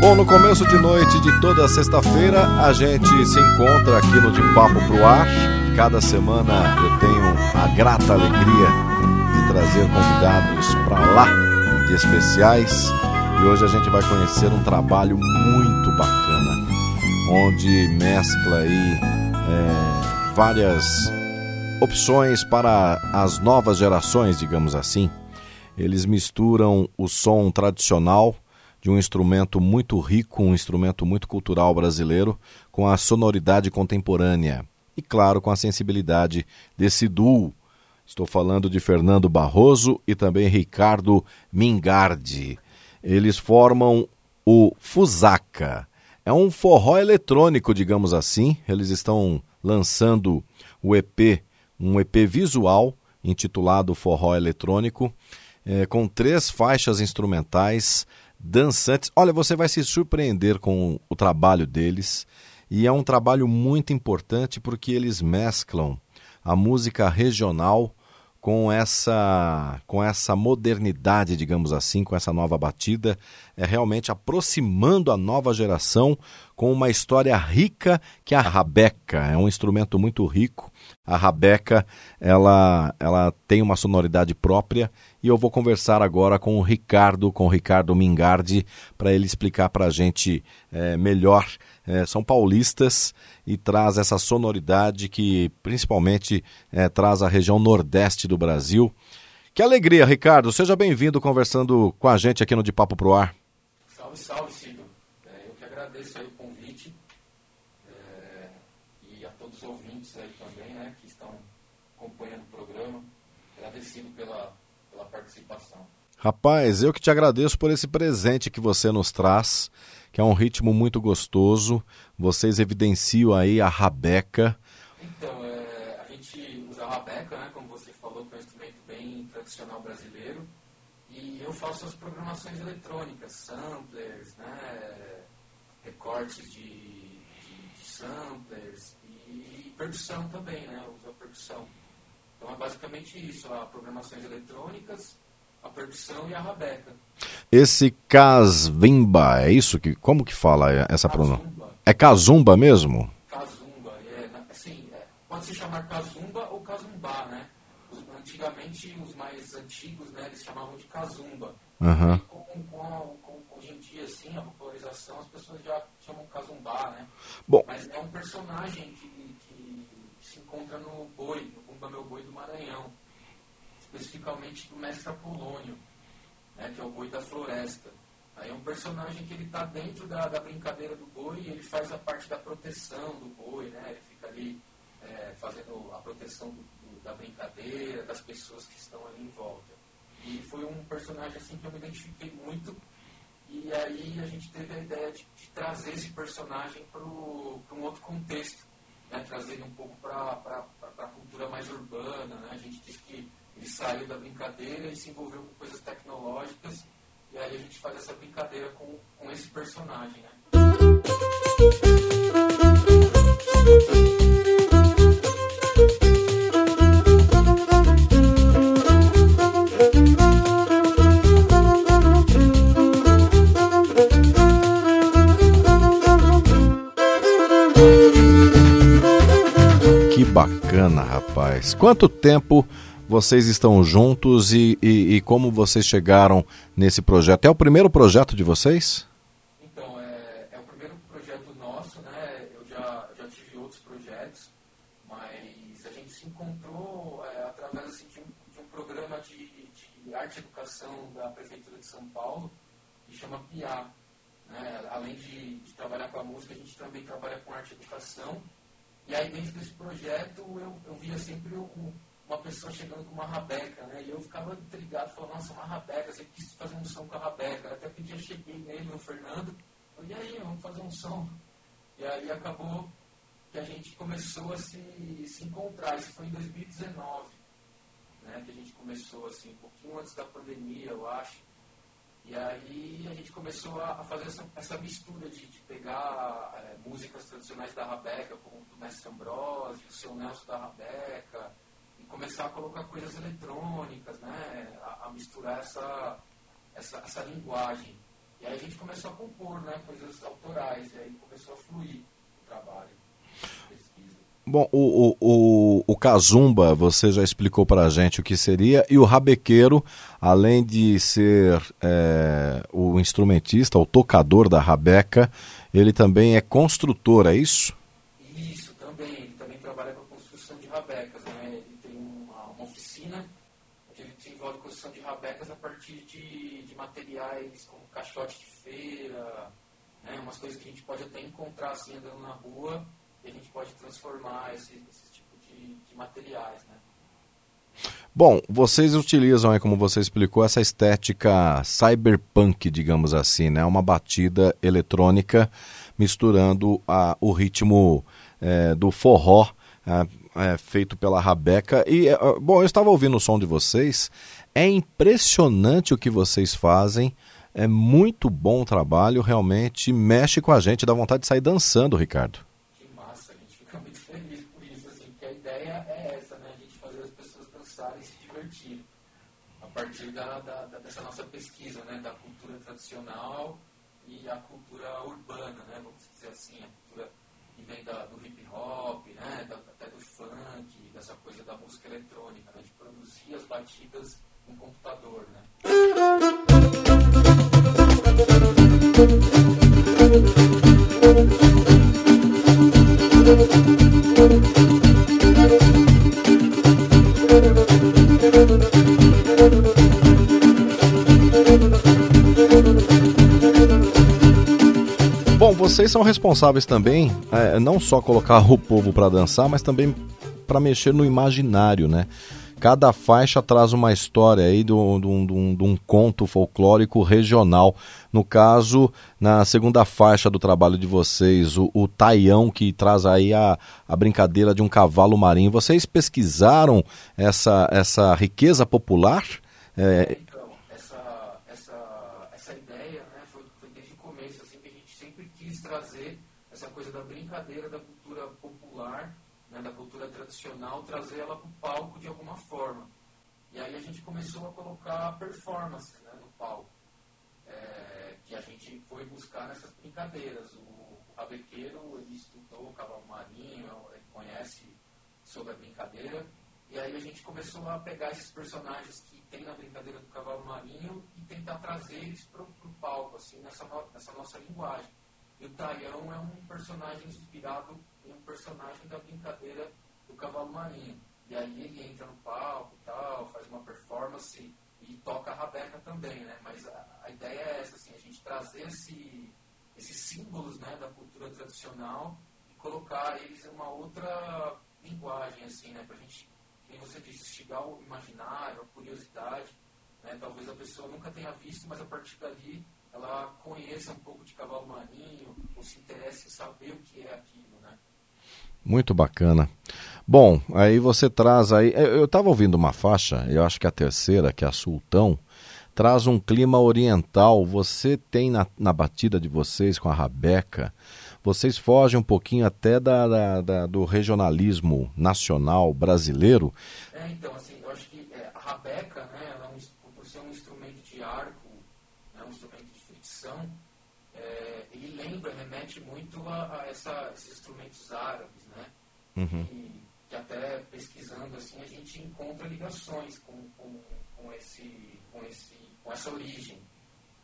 Bom, no começo de noite de toda sexta-feira, a gente se encontra aqui no De Papo Pro Ar. Cada semana eu tenho a grata alegria de trazer convidados para lá de especiais. E hoje a gente vai conhecer um trabalho muito bacana, onde mescla aí é, várias opções para as novas gerações, digamos assim. Eles misturam o som tradicional de um instrumento muito rico, um instrumento muito cultural brasileiro, com a sonoridade contemporânea e, claro, com a sensibilidade desse duo. Estou falando de Fernando Barroso e também Ricardo Mingardi. Eles formam o Fusaka. É um forró eletrônico, digamos assim. Eles estão lançando o EP, um EP visual intitulado Forró Eletrônico, é, com três faixas instrumentais dançantes. Olha, você vai se surpreender com o trabalho deles. E é um trabalho muito importante porque eles mesclam a música regional com essa com essa modernidade, digamos assim, com essa nova batida, é realmente aproximando a nova geração com uma história rica que a rabeca é um instrumento muito rico. A rabeca, ela ela tem uma sonoridade própria e eu vou conversar agora com o Ricardo, com o Ricardo Mingardi, para ele explicar para a gente é, melhor. É, são paulistas e traz essa sonoridade que principalmente é, traz a região nordeste do Brasil. Que alegria, Ricardo. Seja bem-vindo conversando com a gente aqui no De Papo Pro Ar. Salve, salve, Cido. É, eu que agradeço o convite é, e a todos os ouvintes aí também, né, que estão acompanhando o programa. Agradecido pela participação. Rapaz, eu que te agradeço por esse presente que você nos traz que é um ritmo muito gostoso. Vocês evidenciam aí a rabeca. Então, é, a gente usa a rabeca, né, como você falou, que é um instrumento bem tradicional brasileiro. E eu faço as programações eletrônicas, samplers, né, recortes de, de, de samplers e percussão também, né, eu uso a percussão. Então é basicamente isso, a programações eletrônicas, a percussão e a rabeca. Esse casvimba, é isso que como que fala essa pronúncia? É casumba mesmo? Casumba, é, assim, é, pode se chamar casumba ou casumbá, né? Os, antigamente os mais antigos, né, eles chamavam de casumba. Uhum. Com, com, com, hoje em dia, assim, a popularização, as pessoas já chamam casumbá, né? Bom. Mas é um personagem que, que se encontra no boi, no Bumba Meu Boi do Maranhão especificamente do mestre Apolônio, né, que é o boi da floresta. Aí é um personagem que ele está dentro da, da, brincadeira do boi e ele faz a parte da proteção do boi, né? Ele fica ali é, fazendo a proteção do, do, da brincadeira, das pessoas que estão ali em volta. E foi um personagem assim que eu me identifiquei muito e aí a gente teve a ideia de, de trazer esse personagem para um outro contexto, né? trazer ele um pouco para a cultura mais urbana. Né? A gente disse que ele saiu da brincadeira e se envolveu com coisas tecnológicas. E aí a gente faz essa brincadeira com, com esse personagem. Né? Bacana, rapaz. Quanto tempo vocês estão juntos e, e, e, como vocês chegaram nesse projeto? É o primeiro projeto de vocês? Então, é, é o primeiro projeto nosso, né? Eu já, já tive outros projetos, mas a gente se encontrou é, através assim, de, um, de, um, programa de, de, arte e educação da Prefeitura de São Paulo, que chama PIA. Né? Além de, de trabalhar com a música, a gente também trabalha com arte e educação. E aí, dentro desse projeto, eu, eu via sempre o uma pessoa chegando com uma rabeca, né? E eu ficava intrigado, falando, nossa, uma rabeca, sempre quis fazer um som com a rabeca. Até que um dia cheguei nele, no Fernando, falei, e aí, vamos fazer um som. E aí acabou que a gente começou a se, se encontrar. Isso foi em 2019, né? Que a gente começou, assim, um pouquinho antes da pandemia, eu acho. E aí a gente começou a, fazer essa, essa mistura de, de pegar é, músicas tradicionais da Rabeca, como do Mestre Ambrosio, o Seu Nelson da Rabeca, e começar a colocar coisas eletrônicas, né? A, a, misturar essa, essa, essa linguagem. E aí a gente começou a compor né, coisas autorais, e aí começou a fluir o trabalho. Bom, o, o, o, Kazumba, você já explicou para a gente o que seria, e o rabequeiro, além de ser é, o instrumentista, o tocador da rabeca, ele também é construtor, é isso? Isso, também. Ele também trabalha com a construção de rabecas. Né? Ele tem uma, uma oficina onde ele desenvolve a construção de rabecas a partir de, de materiais como caixote de feira, né? umas coisas que a gente pode até encontrar assim andando na rua a gente pode transformar esse, esse tipo de, de materiais, né? Bom, vocês utilizam, como você explicou, essa estética cyberpunk, digamos assim, né? Uma batida eletrônica misturando a, o ritmo é, do forró é, é, feito pela Rabeca. E, é, bom, eu estava ouvindo o som de vocês. É impressionante o que vocês fazem. É muito bom o trabalho, realmente mexe com a gente, dá vontade de sair dançando, Ricardo. Partir da, da, dessa nossa pesquisa, né, da cultura tradicional e a cultura urbana, né, vamos dizer assim, a cultura que vem da, do hip hop, né, da, até do funk, dessa coisa da música eletrônica, né, de produzir as batidas responsáveis também, é, não só colocar o povo para dançar, mas também para mexer no imaginário, né? Cada faixa traz uma história aí de um, de um, conto folclórico regional. No caso, na segunda faixa do trabalho de vocês, o, o Taião, que traz aí a, a brincadeira de um cavalo marinho. Vocês pesquisaram essa, essa riqueza popular? É, trazer essa coisa da brincadeira da cultura popular, né, da tradicional, trazer ela para o palco de alguma forma. E aí a gente começou a colocar performance né, no palco, é, que a gente foi buscar nessas brincadeiras. O, rabequeiro, ele estudou o cavalo marinho, ele conhece sobre a brincadeira, e aí a gente começou a pegar esses personagens que tem na brincadeira do cavalo marinho e tentar trazer eles para o palco, assim, nessa, nessa nossa linguagem. E o Taião é um personagem inspirado em um personagem da brincadeira do cavalo marinho. E aí ele entra no palco e tal, faz uma performance e toca a rabeca também, né? Mas a, a ideia é essa, assim, a gente trazer esse, esses símbolos né, da cultura tradicional e colocar eles em uma outra linguagem, assim, né? Pra gente, como você disse, instigar o imaginário, a curiosidade. Né? Talvez a pessoa nunca tenha visto, mas a partir dali ela conheça um pouco de cavalo marinho, ou se interesse em saber o que é aquilo, né? Muito bacana. Bom, aí você traz aí. Eu estava ouvindo uma faixa, eu acho que a terceira, que é a Sultão, traz um clima oriental. Você tem na, na batida de vocês com a Rabeca, vocês fogem um pouquinho até da, da, da do regionalismo nacional brasileiro. É, então, assim, eu acho que é, a Rabeca, né, ela, é por ser um instrumento de arco, é, ele lembra, remete muito a, a essa, esses instrumentos árabes, né? Uhum. E, que até pesquisando assim a gente encontra ligações com, com, com, esse, com, esse, com essa origem,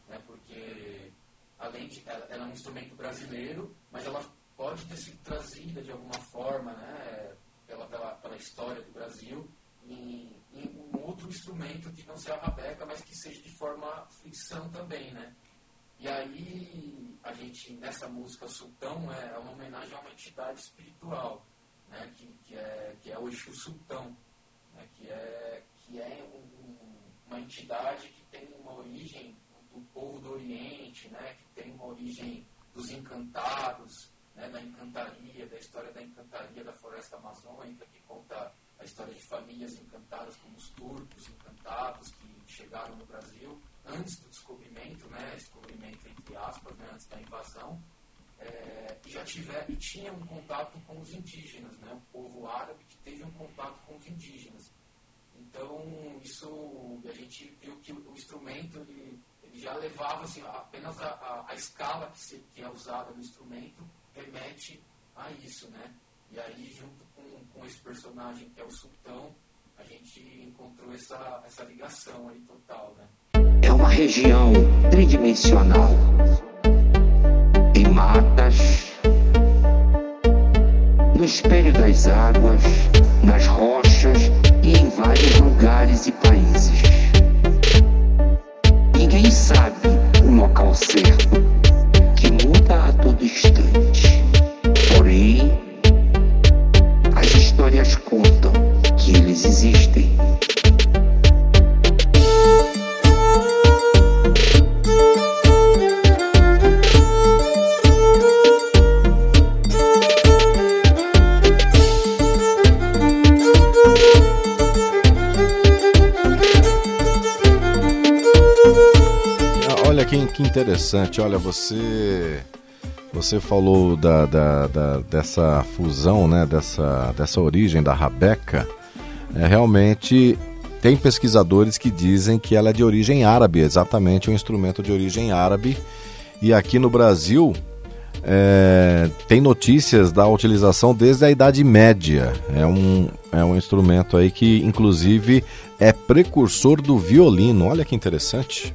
né? Porque além de ela, ela é um instrumento brasileiro, mas ela pode ter sido trazida de alguma forma, né? Pela, pela, pela história do Brasil em, em, um outro instrumento que não seja a rabeca, mas que seja de forma fricção também, né? E aí, a gente, nessa música Sultão, é uma homenagem a uma entidade espiritual, né, que, que, é, que é o Exu Sultão. né, que é, que é um, um, uma entidade que tem uma origem do povo do Oriente, né, que tem uma origem dos encantados, né, da encantaria, da história da encantaria da floresta amazônica, que conta a história de famílias encantadas como os turcos encantados que chegaram no Brasil antes do descobrimento, né, descobrimento entre aspas, né, antes da invasão, é, já tiver, e tinha um contato com os indígenas, né, o povo árabe que teve um contato com os indígenas. Então, isso, a gente viu que o instrumento, ele, ele já levava, assim, apenas a, a, a escala que, se, que é usada no instrumento remete a isso, né? E aí, junto com, com esse personagem que é o sultão, a gente encontrou essa, essa ligação aí total, né? É uma região tridimensional. Matas, no espelho das águas, nas rochas e em vários lugares e países. Ninguém sabe o local certo, que, que interessante, olha, você você falou da, da, da, dessa fusão, né, dessa, dessa origem da rabeca. É, realmente tem pesquisadores que dizem que ela é de origem árabe, exatamente um instrumento de origem árabe. E aqui no Brasil é, tem notícias da utilização desde a Idade Média. É um, é um instrumento aí que, inclusive, é precursor do violino. Olha que interessante.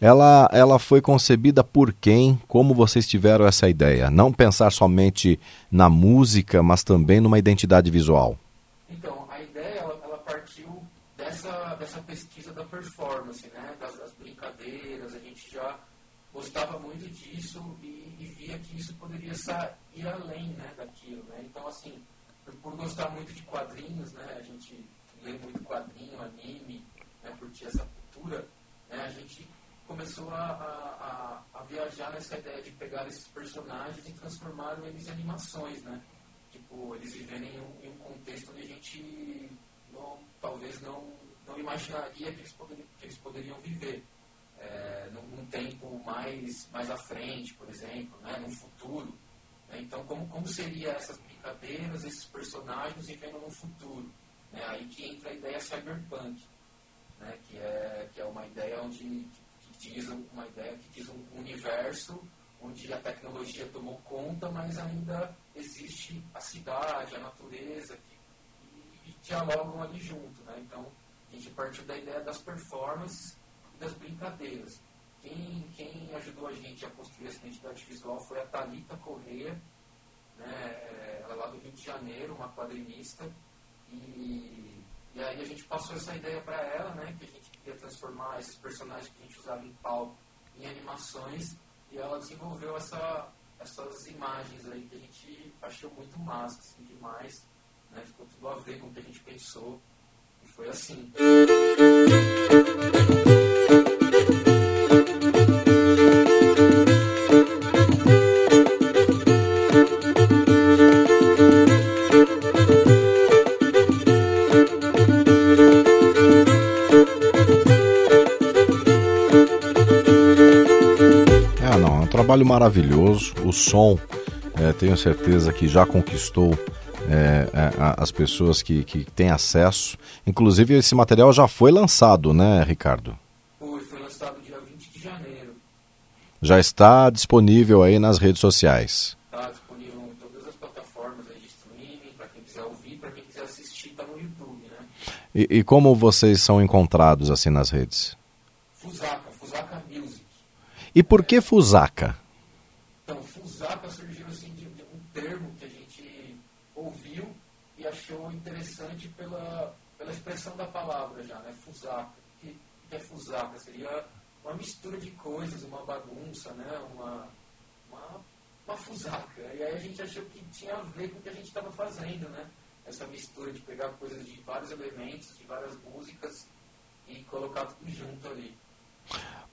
ela, ela foi concebida por quem? Como vocês tiveram essa ideia? Não pensar somente na música, mas também numa identidade visual. Então, a ideia ela, ela partiu dessa, dessa pesquisa da performance, né? das, das brincadeiras. A gente já gostava muito disso e, e via que isso poderia ir além né, daquilo. Né? Então, assim, por, por, gostar muito de quadrinhos, né, a gente lê muito quadrinho, anime, né, curtir essa cultura, né, a gente começou a, a, a, viajar nessa ideia de pegar esses personagens e transformar eles em animações, né? Tipo, eles viverem em um, em um contexto onde a gente não, talvez não, não imaginaria que eles poderiam, que eles poderiam viver é, num, num, tempo mais, mais à frente, por exemplo, né, no futuro. Né? Então, como, como seriam essas brincadeiras, esses personagens vivendo no futuro? Né? Aí que entra a ideia cyberpunk, né? que, é, que é uma ideia onde que uma ideia que diz um universo onde a tecnologia tomou conta, mas ainda existe a cidade, a natureza que, e, e dialogam ali junto. Né? Então, a gente partiu da ideia das performances das brincadeiras. Quem, quem ajudou a gente a construir essa identidade visual foi a Talita Corrêa, né, é, ela é lá do Rio de Janeiro, uma quadrinista, e, e aí a gente passou essa ideia para ela, né, que a gente queria transformar esses personagens que a gente usava em palco em animações, e ela desenvolveu essa, essas imagens aí que a gente achou muito massa, assim, demais, né, ficou tudo a ver com o que a gente pensou, e foi assim. Trabalho maravilhoso. O som, é, tenho certeza que já conquistou é, é, as pessoas que, que têm acesso. Inclusive, esse material já foi lançado, né, Ricardo? Foi, foi lançado dia 20 de janeiro. Já está disponível aí nas redes sociais. Está disponível em todas as plataformas de streaming, para quem quiser ouvir, para quem quiser E, e como vocês são encontrados assim nas redes? Fusaka, Fusaka Music. E por que Fusaka? Então, Fusaka surgiu assim de, de um termo que a gente ouviu e achou interessante pela, expressão da palavra já, né? Fusaka. O que, que é Fusaka? Seria uma mistura de coisas, uma bagunça, né? Uma, uma, uma Fusaka. E aí a gente achou que tinha a ver com o que a gente estava fazendo, né? essa mistura de pegar coisas de vários elementos, de várias músicas e colocar tudo junto ali.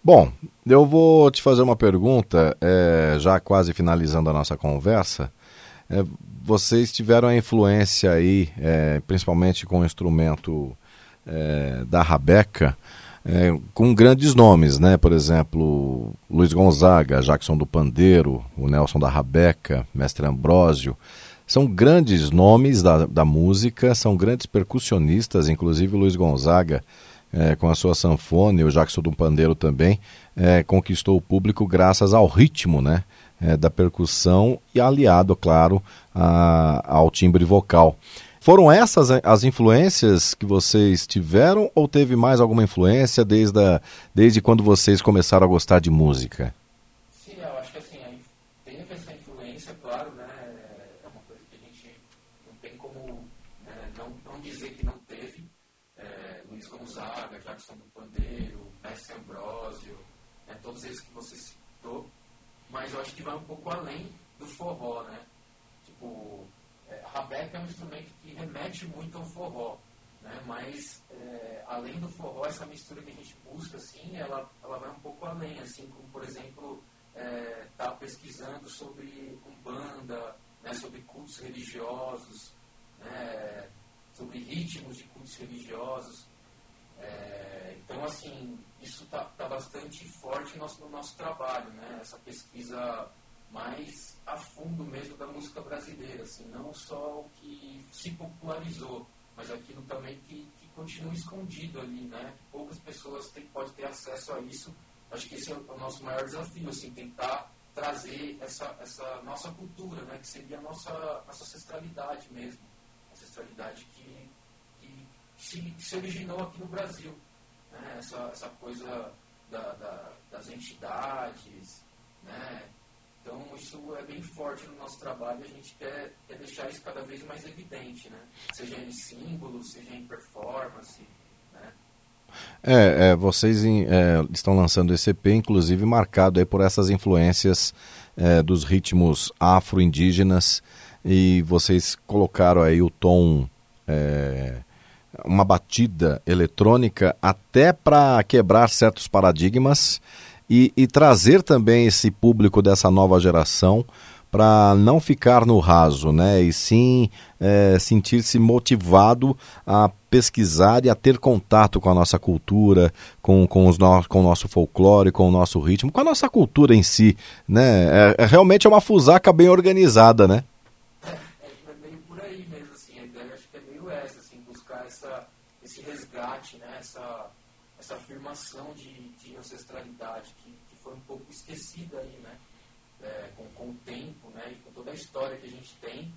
Bom, eu vou te fazer uma pergunta, é, já quase finalizando a nossa conversa. É, vocês tiveram a influência aí, é, principalmente com o instrumento é, da Rabeca, é, com grandes nomes, né? Por exemplo, Luiz Gonzaga, Jackson do Pandeiro, o Nelson da Rabeca, Mestre Ambrósio. São grandes nomes da, da música, são grandes percussionistas, inclusive Luiz Gonzaga, é, com a sua sanfona, e o Jackson do Pandeiro também, é, conquistou o público graças ao ritmo né, é, da percussão e aliado, claro, a, ao timbre vocal. Foram essas as influências que vocês tiveram ou teve mais alguma influência desde, a, desde quando vocês começaram a gostar de música? acho que vai um pouco além do forró, né? Tipo, é, a rabeca é um instrumento que remete muito ao forró, né? Mas é, além do forró, essa mistura que a gente busca, assim, ela, ela vai um pouco além, assim, como por exemplo, é, tá pesquisando sobre umbanda, né? Sobre cultos religiosos, né? Sobre ritmos de cultos religiosos. É, então, assim, isso está tá bastante forte no nosso, no nosso trabalho, né? essa pesquisa mais a fundo mesmo da música brasileira, assim, não só o que se popularizou, mas aquilo também que, que continua escondido ali, né? Poucas pessoas têm, podem ter acesso a isso. Acho que esse é o nosso maior desafio, assim, tentar trazer essa, essa nossa cultura, né? Que seria a nossa, nossa ancestralidade mesmo. Ancestralidade que, que, se, que se originou aqui no Brasil né? essa, essa coisa da, da, das entidades, né? Então, isso é bem forte no nosso trabalho a gente quer, quer deixar isso cada vez mais evidente, né? Seja em símbolos, seja em performance, né? É, é vocês em, é, estão lançando esse EP, inclusive marcado aí por essas influências é, dos ritmos afro-indígenas e vocês colocaram aí o tom é, uma batida eletrônica até para quebrar certos paradigmas e, e, trazer também esse público dessa nova geração para não ficar no raso, né? E sim é, sentir-se motivado a pesquisar e a ter contato com a nossa cultura, com, com, os no, com o nosso folclore, com o nosso ritmo, com a nossa cultura em si, né? É, é realmente é uma fusaca bem organizada, né? Afirmação de, de ancestralidade que, que foi um pouco esquecida aí, né? É, com, com o tempo, né? E com toda a história que a gente tem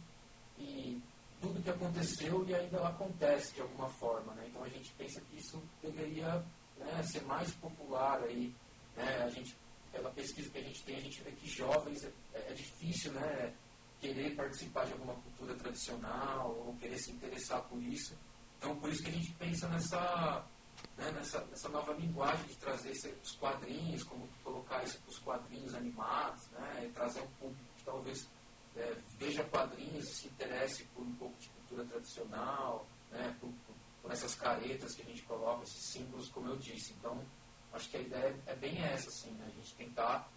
e tudo que aconteceu e ainda acontece de alguma forma, né? Então a gente pensa que isso deveria né, ser mais popular aí, né? A gente, pela pesquisa que a gente tem, a gente vê que jovens é, é difícil, né? Querer participar de alguma cultura tradicional ou querer se interessar por isso. Então, por isso que a gente pensa nessa né, nessa, nessa nova linguagem de trazer os quadrinhos, como colocar isso para os quadrinhos animados, né, trazer um público que talvez é, veja quadrinhos e se interesse por um pouco de cultura tradicional, né, por, por, essas caretas que a gente coloca, esses símbolos, como eu disse. Então, acho que a ideia é bem essa, assim, né, a gente tentar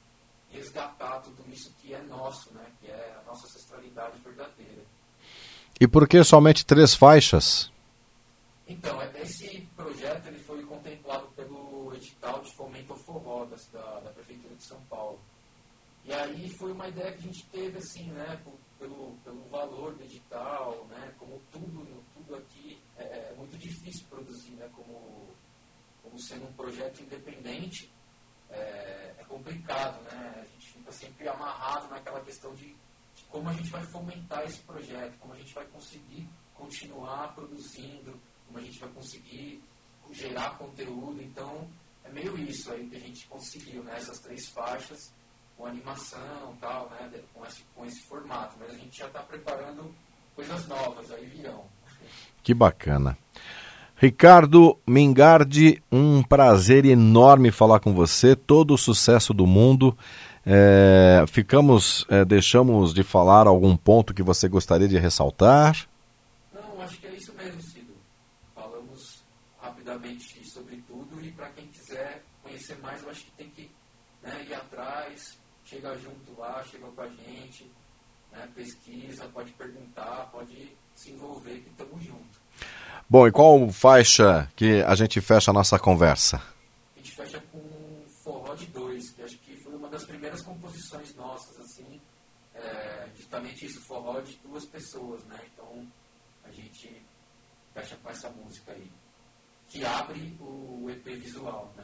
resgatar tudo isso que é nosso, né, que é a nossa ancestralidade verdadeira. E por que somente três faixas? Então, é, esse projeto ele edital de fomento ao forró da, da, Prefeitura de São Paulo. E aí foi uma ideia que a gente teve, assim, né, pelo, pelo valor do edital, né, como tudo, tudo aqui é, é muito difícil produzir, né, como, como sendo um projeto independente, é, é complicado, né, a gente fica sempre amarrado naquela questão de, de como a gente vai fomentar esse projeto, como a gente vai conseguir continuar produzindo, como a gente vai conseguir gerar conteúdo. Então, é meio isso aí que a gente conseguiu, né? Essas três faixas, com animação tal, né? Com esse, com esse formato. Mas a gente já está preparando coisas novas, aí virão. Que bacana. Ricardo Mingardi, um prazer enorme falar com você, todo o sucesso do mundo. É, ficamos, é, deixamos de falar algum ponto que você gostaria de ressaltar? Não, acho que é isso mesmo, Cido. Falamos rapidamente sobre tudo e para quem quiser conhecer mais, eu acho que tem que né, ir atrás, chega junto lá, chega com a gente, né, pesquisa, pode perguntar, pode se envolver que estamos juntos. Bom, e qual faixa que a gente fecha a nossa conversa? A gente fecha com Forró de Dois, que acho que foi uma das primeiras composições nossas, assim, é, justamente isso, forró de duas pessoas, né? Então a gente fecha com essa música aí, que abre o EP visual, né?